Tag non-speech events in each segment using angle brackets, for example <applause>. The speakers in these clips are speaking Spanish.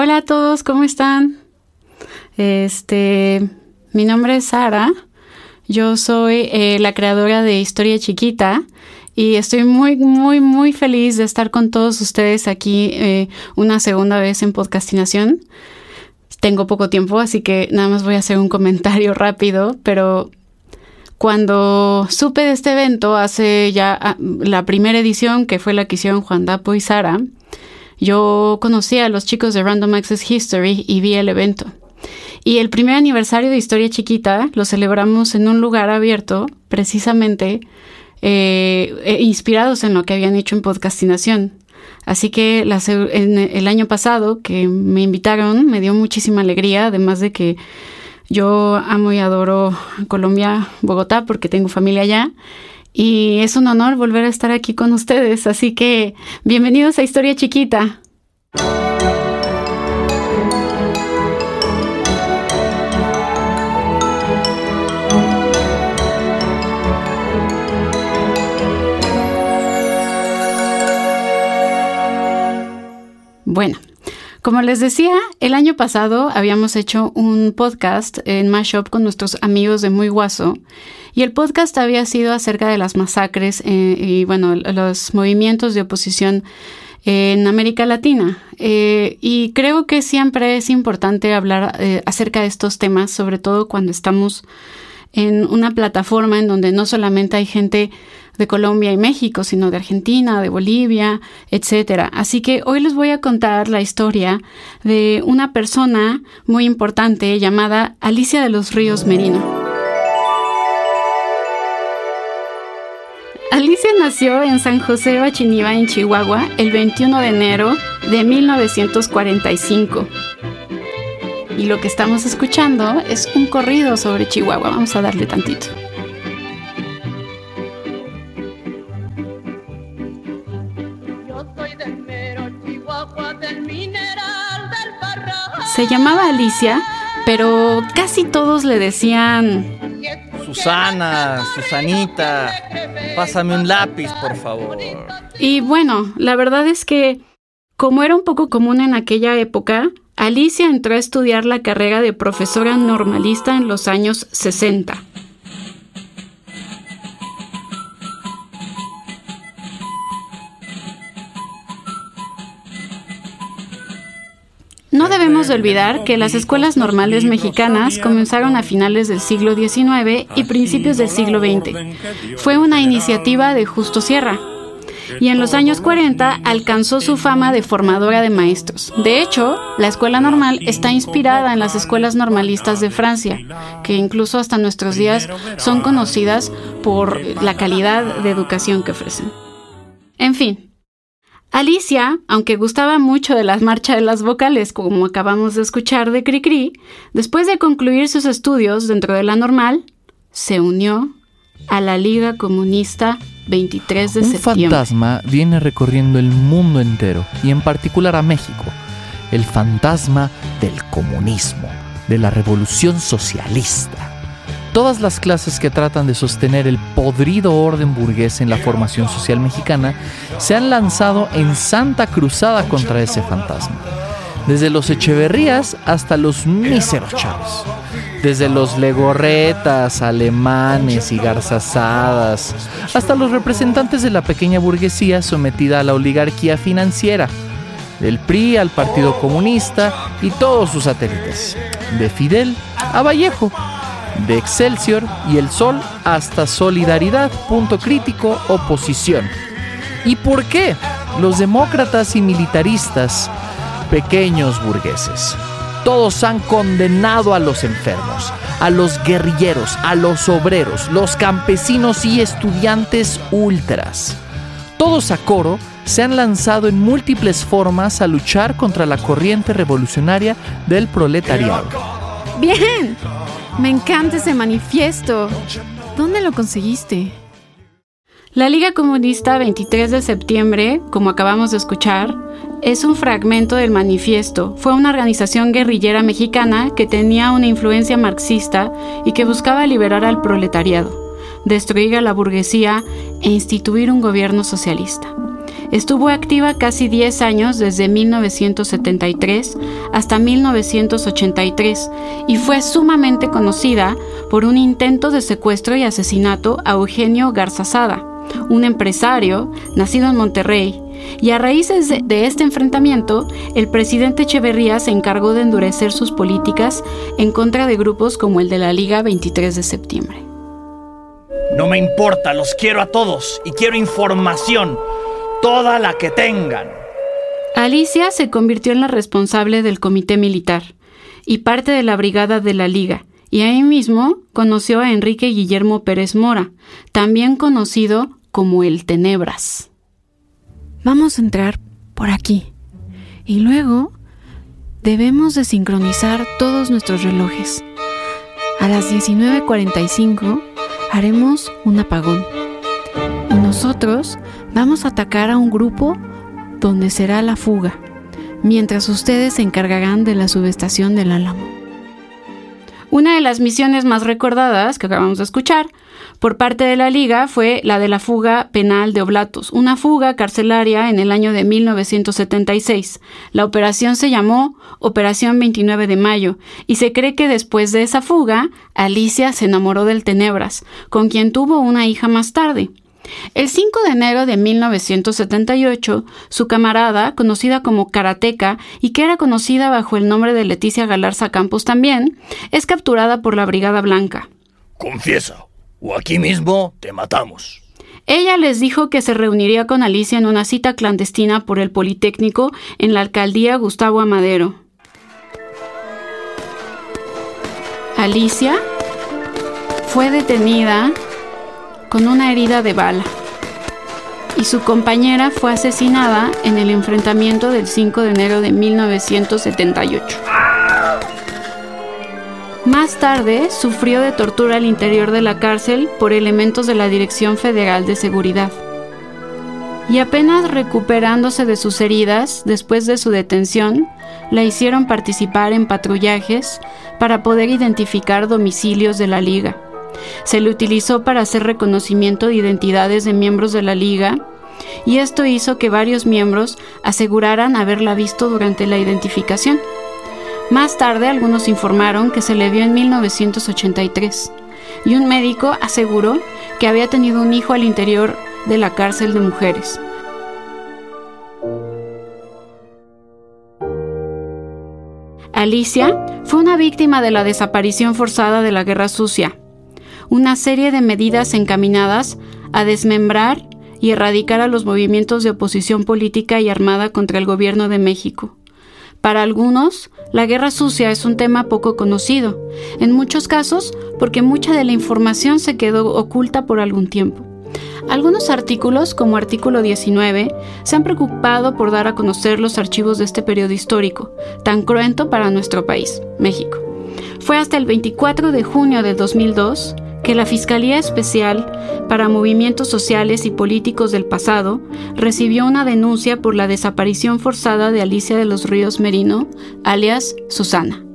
Hola a todos, ¿cómo están? Este, mi nombre es Sara. Yo soy eh, la creadora de Historia Chiquita y estoy muy, muy, muy feliz de estar con todos ustedes aquí eh, una segunda vez en podcastinación. Tengo poco tiempo, así que nada más voy a hacer un comentario <laughs> rápido, pero cuando supe de este evento hace ya ah, la primera edición, que fue la que hicieron Juan Dapo y Sara, yo conocí a los chicos de Random Access History y vi el evento. Y el primer aniversario de Historia Chiquita lo celebramos en un lugar abierto, precisamente eh, eh, inspirados en lo que habían hecho en podcastinación. Así que el año pasado que me invitaron me dio muchísima alegría, además de que yo amo y adoro Colombia, Bogotá, porque tengo familia allá. Y es un honor volver a estar aquí con ustedes. Así que bienvenidos a Historia Chiquita. Bueno, como les decía, el año pasado habíamos hecho un podcast en Mashup con nuestros amigos de Muy Guaso y el podcast había sido acerca de las masacres eh, y, bueno, los movimientos de oposición en América Latina. Eh, y creo que siempre es importante hablar eh, acerca de estos temas, sobre todo cuando estamos en una plataforma en donde no solamente hay gente de Colombia y México, sino de Argentina, de Bolivia, etc. Así que hoy les voy a contar la historia de una persona muy importante llamada Alicia de los Ríos Merino. Alicia nació en San José Bachiniva, en Chihuahua, el 21 de enero de 1945. Y lo que estamos escuchando es un corrido sobre Chihuahua. Vamos a darle tantito. Se llamaba Alicia, pero casi todos le decían... Susana, Susanita, pásame un lápiz, por favor. Y bueno, la verdad es que, como era un poco común en aquella época, Alicia entró a estudiar la carrera de profesora normalista en los años 60. No debemos de olvidar que las escuelas normales mexicanas comenzaron a finales del siglo XIX y principios del siglo XX. Fue una iniciativa de Justo Sierra, y en los años 40 alcanzó su fama de formadora de maestros. De hecho, la escuela normal está inspirada en las escuelas normalistas de Francia, que incluso hasta nuestros días son conocidas por la calidad de educación que ofrecen. En fin, Alicia, aunque gustaba mucho de las marchas de las vocales, como acabamos de escuchar de Cricri, después de concluir sus estudios dentro de la normal, se unió a la Liga Comunista 23 de septiembre. Un fantasma viene recorriendo el mundo entero y en particular a México. El fantasma del comunismo, de la revolución socialista Todas las clases que tratan de sostener el podrido orden burgués en la formación social mexicana se han lanzado en santa cruzada contra ese fantasma. Desde los Echeverrías hasta los míseros chavos. Desde los legorretas, alemanes y garzasadas, hasta los representantes de la pequeña burguesía sometida a la oligarquía financiera, del PRI al Partido Comunista y todos sus satélites, de Fidel a Vallejo, de Excelsior y El Sol hasta Solidaridad, punto crítico, oposición. ¿Y por qué? Los demócratas y militaristas, pequeños burgueses, todos han condenado a los enfermos, a los guerrilleros, a los obreros, los campesinos y estudiantes ultras. Todos a coro se han lanzado en múltiples formas a luchar contra la corriente revolucionaria del proletariado. Bien, me encanta ese manifiesto. ¿Dónde lo conseguiste? La Liga Comunista 23 de septiembre, como acabamos de escuchar, es un fragmento del manifiesto. Fue una organización guerrillera mexicana que tenía una influencia marxista y que buscaba liberar al proletariado, destruir a la burguesía e instituir un gobierno socialista. Estuvo activa casi 10 años desde 1973 hasta 1983 y fue sumamente conocida por un intento de secuestro y asesinato a Eugenio Garzazada, un empresario nacido en Monterrey. Y a raíces de este enfrentamiento, el presidente Echeverría se encargó de endurecer sus políticas en contra de grupos como el de la Liga 23 de septiembre. No me importa, los quiero a todos y quiero información, toda la que tengan. Alicia se convirtió en la responsable del comité militar y parte de la brigada de la Liga, y ahí mismo conoció a Enrique Guillermo Pérez Mora, también conocido como el Tenebras. Vamos a entrar por aquí y luego debemos de sincronizar todos nuestros relojes. A las 19:45 haremos un apagón y nosotros vamos a atacar a un grupo donde será la fuga, mientras ustedes se encargarán de la subestación del Álamo. Una de las misiones más recordadas que acabamos de escuchar por parte de la Liga fue la de la fuga penal de Oblatos, una fuga carcelaria en el año de 1976. La operación se llamó Operación 29 de Mayo y se cree que después de esa fuga, Alicia se enamoró del Tenebras, con quien tuvo una hija más tarde. El 5 de enero de 1978, su camarada, conocida como Karateka y que era conocida bajo el nombre de Leticia Galarza Campos también, es capturada por la Brigada Blanca. Confiesa, o aquí mismo te matamos. Ella les dijo que se reuniría con Alicia en una cita clandestina por el Politécnico en la alcaldía Gustavo Amadero. Alicia fue detenida con una herida de bala y su compañera fue asesinada en el enfrentamiento del 5 de enero de 1978. Más tarde sufrió de tortura al interior de la cárcel por elementos de la Dirección Federal de Seguridad. Y apenas recuperándose de sus heridas después de su detención, la hicieron participar en patrullajes para poder identificar domicilios de la liga. Se le utilizó para hacer reconocimiento de identidades de miembros de la liga y esto hizo que varios miembros aseguraran haberla visto durante la identificación. Más tarde algunos informaron que se le vio en 1983 y un médico aseguró que había tenido un hijo al interior de la cárcel de mujeres. Alicia fue una víctima de la desaparición forzada de la Guerra Sucia, una serie de medidas encaminadas a desmembrar y erradicar a los movimientos de oposición política y armada contra el gobierno de México. Para algunos, la guerra sucia es un tema poco conocido, en muchos casos porque mucha de la información se quedó oculta por algún tiempo. Algunos artículos, como artículo 19, se han preocupado por dar a conocer los archivos de este periodo histórico, tan cruento para nuestro país, México. Fue hasta el 24 de junio de 2002 que la Fiscalía Especial para Movimientos Sociales y Políticos del Pasado recibió una denuncia por la desaparición forzada de Alicia de los Ríos Merino, alias Susana.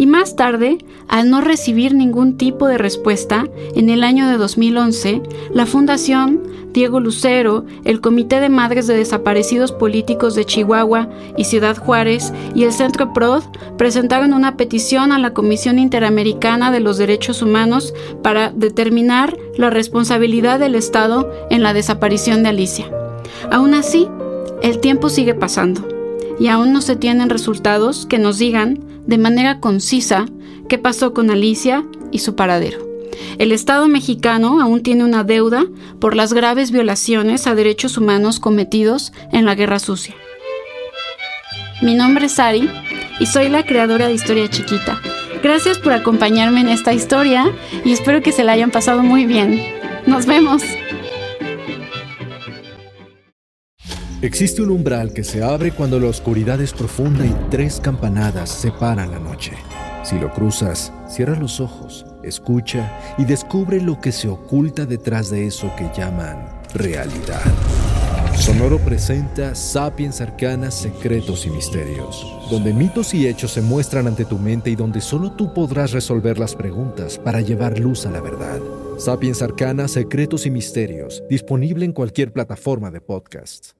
Y más tarde, al no recibir ningún tipo de respuesta, en el año de 2011, la Fundación Diego Lucero, el Comité de Madres de Desaparecidos Políticos de Chihuahua y Ciudad Juárez y el Centro PROD presentaron una petición a la Comisión Interamericana de los Derechos Humanos para determinar la responsabilidad del Estado en la desaparición de Alicia. Aún así, el tiempo sigue pasando y aún no se tienen resultados que nos digan de manera concisa qué pasó con Alicia y su paradero. El Estado mexicano aún tiene una deuda por las graves violaciones a derechos humanos cometidos en la Guerra Sucia. Mi nombre es Sari y soy la creadora de Historia Chiquita. Gracias por acompañarme en esta historia y espero que se la hayan pasado muy bien. Nos vemos. Existe un umbral que se abre cuando la oscuridad es profunda y tres campanadas separan la noche. Si lo cruzas, cierra los ojos, escucha y descubre lo que se oculta detrás de eso que llaman realidad. Sonoro presenta Sapiens Arcanas, Secretos y Misterios, donde mitos y hechos se muestran ante tu mente y donde solo tú podrás resolver las preguntas para llevar luz a la verdad. Sapiens Arcanas, Secretos y Misterios, disponible en cualquier plataforma de podcasts.